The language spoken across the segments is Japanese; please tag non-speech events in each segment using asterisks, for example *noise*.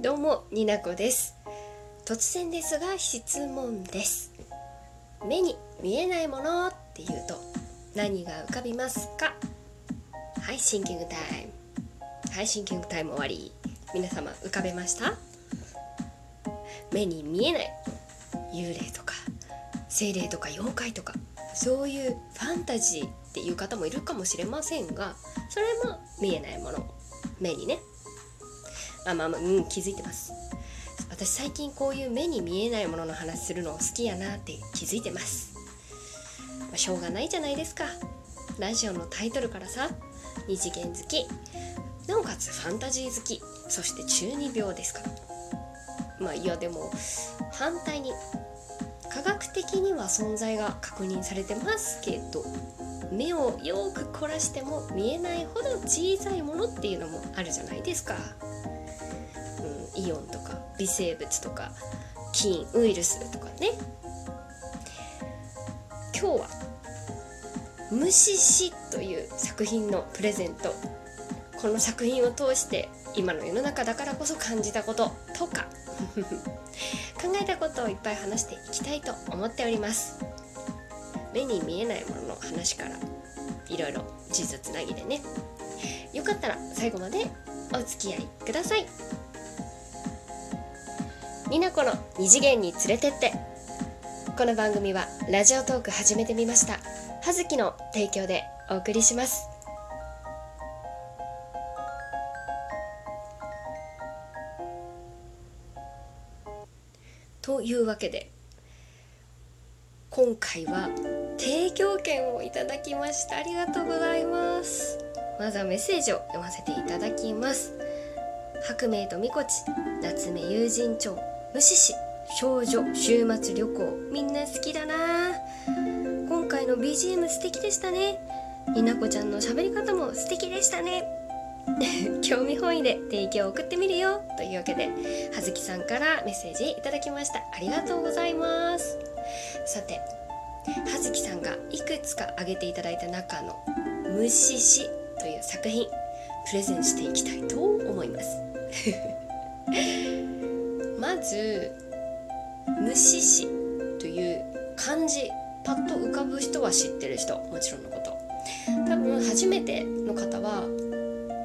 どうもになこです。突然ですが質問です。目に見えないものっていうと何が浮かびますか？はいシンキングタイム。はいシンキングタイム終わり。皆様浮かべました？目に見えない。幽霊とか精霊とか妖怪とかそういうファンタジーっていう方もいるかもしれませんがそれも見えないもの。目にね。あまあまあうん気づいてます。私最近こういう目に見えないものの話するの好きやなって気づいてます、まあ、しょうがないじゃないですか。ラジオのタイトルからさ二次元好きなおかつファンタジー好きそして中二病ですか。らまあいやでも反対に科学的には存在が確認されてますけど目をよく凝らしても見えないほど小さいものっていうのもあるじゃないですか、イオンとか微生物とか菌ウイルスとかね。今日は「虫師」という作品のプレゼント。この作品を通して今の世の中だからこそ感じたこととか。*laughs* 考えたことをいっぱい話していきたいと思っております。目に見えないものの話からいろいろ地図つなぎでね。よかったら最後までお付き合いください。になこの二次元に連れてって。この番組はラジオトーク始めてみました。葉月の提供でお送りします。というわけで今回は提供券をいただきましたありがとうございます。まずはメッセージを読ませていただきます。白明とみこち夏目友人帳。無視し少女週末旅行。みんな好きだな。今回の BGM 素敵でしたね。になこちゃんの喋り方も素敵でしたね。*laughs* 興味本位で提供を送ってみるよ。というわけで葉月さんからメッセージいただきました。ありがとうございます。さて葉月さんがいくつか挙げていただいた中の「虫師」という作品プレゼンしていきたいと思います。まず「虫師」という漢字パッと浮かぶ人は知ってる人。もちろんのこと。多分初めての方は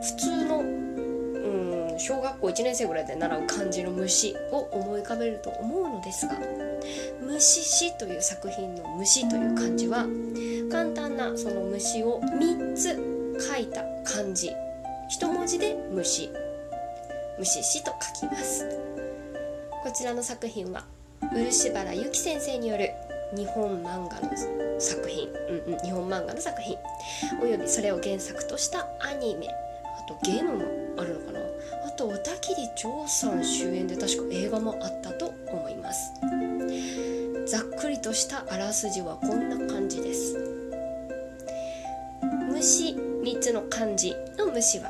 普通の、うん、小学校1年生ぐらいで習う漢字の虫を思い浮かべると思うのですが「虫詩」という作品の「虫」という漢字は簡単なその虫を3つ書いた漢字。一文字で虫虫詩と書きます。こちらの作品は漆原由紀先生による日本漫画の作品、うんうん、日本漫画の作品。およびそれを原作としたアニメ。あとゲームもあるのかな。あと小田切丈さん主演で確か映画もあったと思います。ざっくりとしたあらすじはこんな感じです。虫3つの漢字の虫は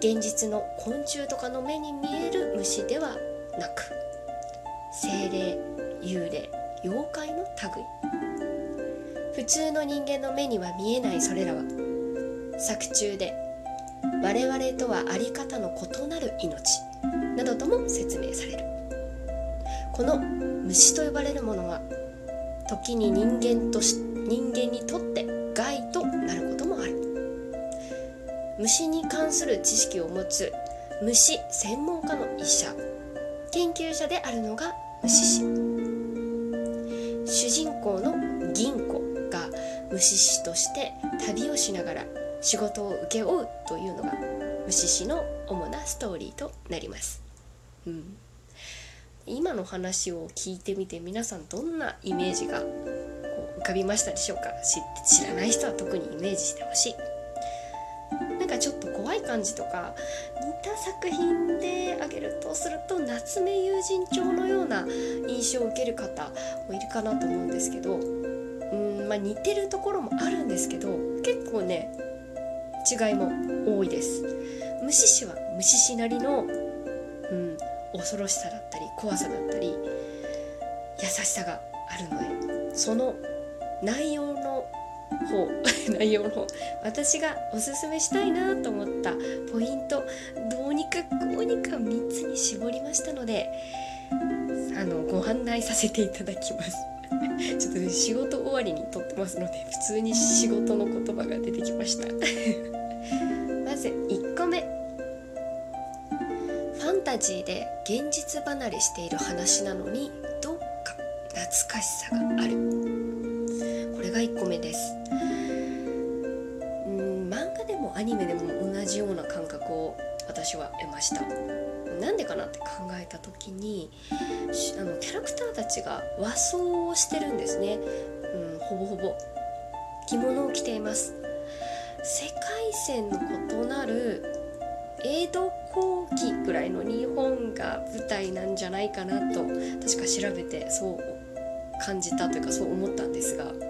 現実の昆虫とかの目に見える虫ではなく精霊幽霊妖怪の類。普通の人間の目には見えないそれらは作中で我々とは在り方の異なる命などとも説明される。この虫と呼ばれるものは時に人間とし人間にとって害となることもある。虫に関する知識を持つ虫専門家の医者研究者であるのが虫師。主人公の銀子が虫師として旅をしながら仕事を請け負うというのが虫師の主なストーリーとなります、うん、今の話を聞いてみて皆さんどんなイメージが浮かびましたでしょうか？知らない人は特にイメージしてほしい。なんかちょっと怖い感じとか似た作品で挙げるとすると夏目友人帳のような印象を受ける方もいるかなと思うんですけどうんまあ似てるところもあるんですけど結構ね違いも多いです。虫師は虫師なりの、うん、恐ろしさだったり怖さだったり優しさがあるのでその内容の方 *laughs* 内容の方。私がおすすめしたいなと思ったポイントどうにかこうにか3つに絞りましたのであのご案内させていただきます。*laughs* ちょっと、仕事終わりに撮ってますので普通に仕事の言葉が出てきました。*laughs* まず1個目。ファンタジーで現実離れしている話なのにどっか懐かしさがある。が1個目です。うん漫画でもアニメでも同じような感覚を私は得ました。なんでかなって考えた時にあのキャラクターたちが和装をしてるんですね、うん、ほぼほぼ。着物を着ています。世界線の異なる江戸後期ぐらいの日本が舞台なんじゃないかなと確か調べてそう感じたというかそう思ったんですが。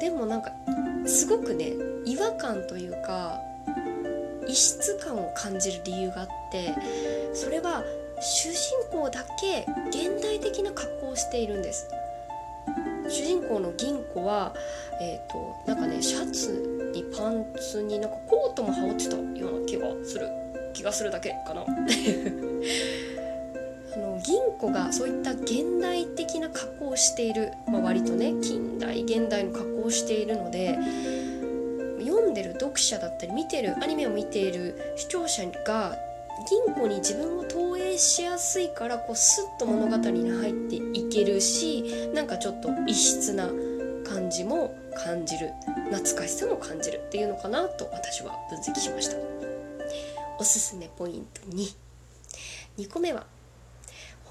でもなんかすごくね違和感というか異質感を感じる理由があってそれは主人公だけ現代的な格好をしているんです。主人公の銀子はえっ、ー、となんかねシャツにパンツになんかコートも羽織ってたような気がする気がするだけかな。あの銀子がそういった現代的な格好をしている、まあ、割とね近代現代の格好をしているので読んでる読者だったり見てるアニメを見ている視聴者が銀行に自分を投影しやすいからこうスッと物語に入っていけるしなんかちょっと異質な感じも感じる懐かしさも感じるっていうのかなと私は分析しました。おすすめポイント22個目は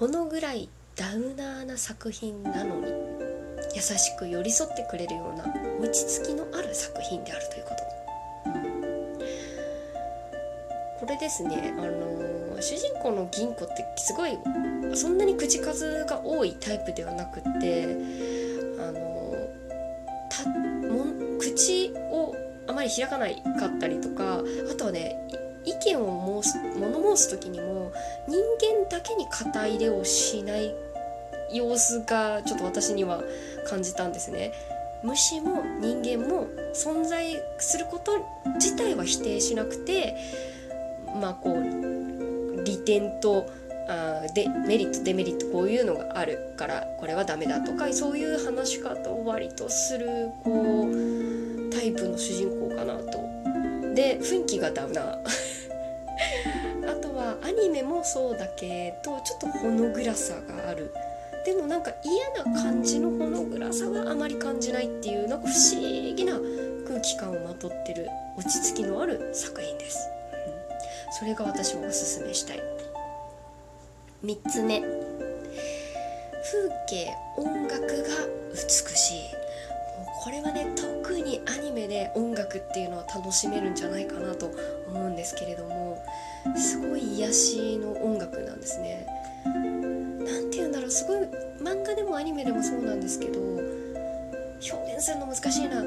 ほのぐらいダウナーな作品なのに優しく寄り添ってくれるような落ち着きのある作品であるということ。これですねあの主人公の銀子ってすごいそんなに口数が多いタイプではなくってあのたも口をあまり開かないかったりとかあとはね意見を申す物申す時にも人間だけに肩入れをしない様子がちょっと私には感じたんですね。虫も人間も存在すること自体は否定しなくてまあこう利点とあでメリットデメリットこういうのがあるからこれはダメだとかそういう話し方を割とするこうタイプの主人公かなと。で雰囲気がダウナー。あとはアニメもそうだけどちょっとほの暗さがある。でもなんか嫌な感じのほの暗さはあまり感じないっていうなんか不思議な空気感をまとってる落ち着きのある作品です。うんそれが私はおすすめしたい。3つ目。風景音楽が美しい。これはね特にアニメで音楽っていうのは楽しめるんじゃないかなと思うんですけれどもすごい癒しの音楽なんですね。何て言うんだろうすごい漫画でもアニメでもそうなんですけど表現するの難しいな。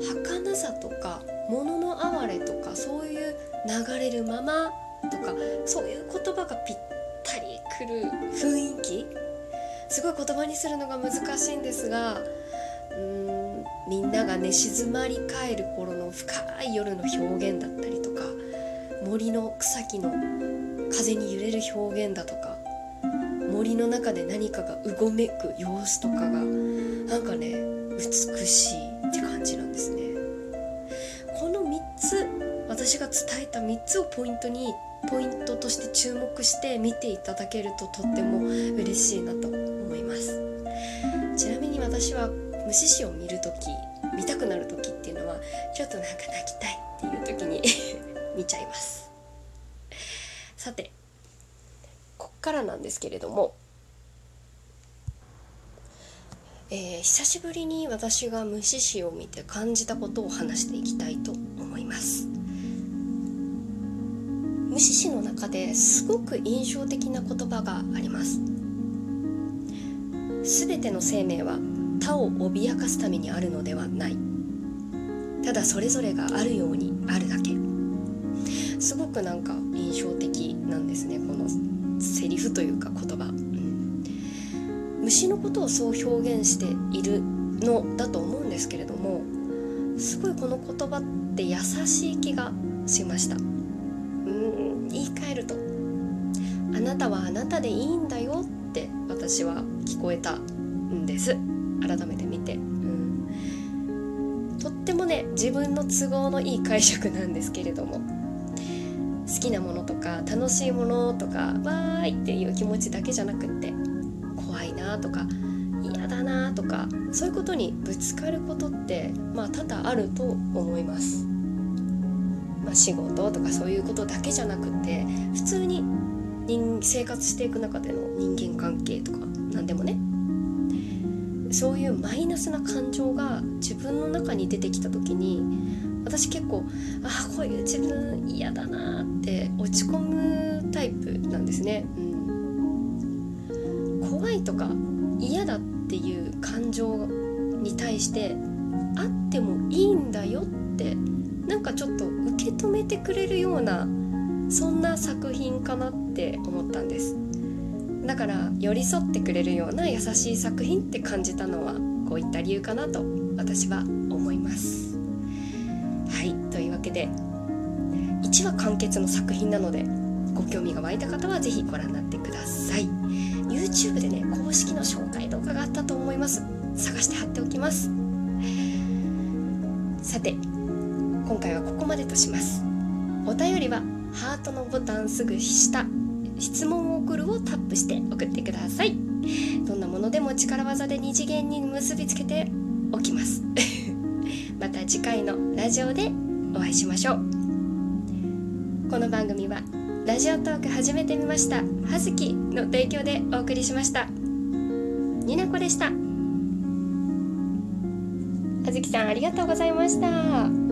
儚さとか物の哀れとかそういう流れるままとかそういう言葉がぴったりくる雰囲気。すごい言葉にするのが難しいんですがうんみんながね静まり返る頃の深い夜の表現だったりとか森の草木の風に揺れる表現だとか森の中で何かがうごめく様子とかがなんかね美しいって感じなんですね。この3つ私が伝えた3つをポイントにポイントとして注目して見ていただけるととっても嬉しいなと思いますちなみに私は虫師を見る時見たくなる時っていうのはちょっとなんか泣きたいっていう時に *laughs* 見ちゃいます。さてこっからなんですけれどもえー、久しぶりに私が虫師を見て感じたことを話していきたいと思います。虫師の中ですごく印象的な言葉があります。全ての生命は他を脅かすためにあるのではない。ただそれぞれがあるようにあるだけ。すごくなんか印象的なんですね。このセリフというか言葉、うん、虫のことをそう表現しているのだと思うんですけれどもすごいこの言葉って優しい気がしました。うん言い換えると「あなたはあなたでいいんだよって私は聞こえたんです。改めて見て、うん、とってもね自分の都合のいい解釈なんですけれども。好きなものとか楽しいものとかわーいっていう気持ちだけじゃなくって怖いなとか嫌だなとかそういうことにぶつかることってまあ多々あると思います。まあ、仕事とかそういうことだけじゃなくて普通に人生活していく中での人間関係とか何でもね。そういうマイナスな感情が自分の中に出てきた時に私結構ああこういう自分嫌だなって落ち込むタイプなんですね、うん、怖いとか嫌だっていう感情に対してあってもいいんだよってなんかちょっと受け止めてくれるようなそんな作品かなって思ったんです。だから寄り添ってくれるような優しい作品って感じたのはこういった理由かなと私は思います。はいというわけで1話完結の作品なのでご興味が湧いた方は是非ご覧になってください。YouTube でね公式の紹介動画があったと思います。探して貼っておきます。さて今回はここまでとします。お便りはハートのボタンすぐ下。質問を送るをタップして送ってください。どんなものでも力技で二次元に結びつけておきます。*laughs* また次回のラジオでお会いしましょう。この番組はラジオトーク始めてみましたはずきの提供でお送りしました。になこでした。あずきさんありがとうございました。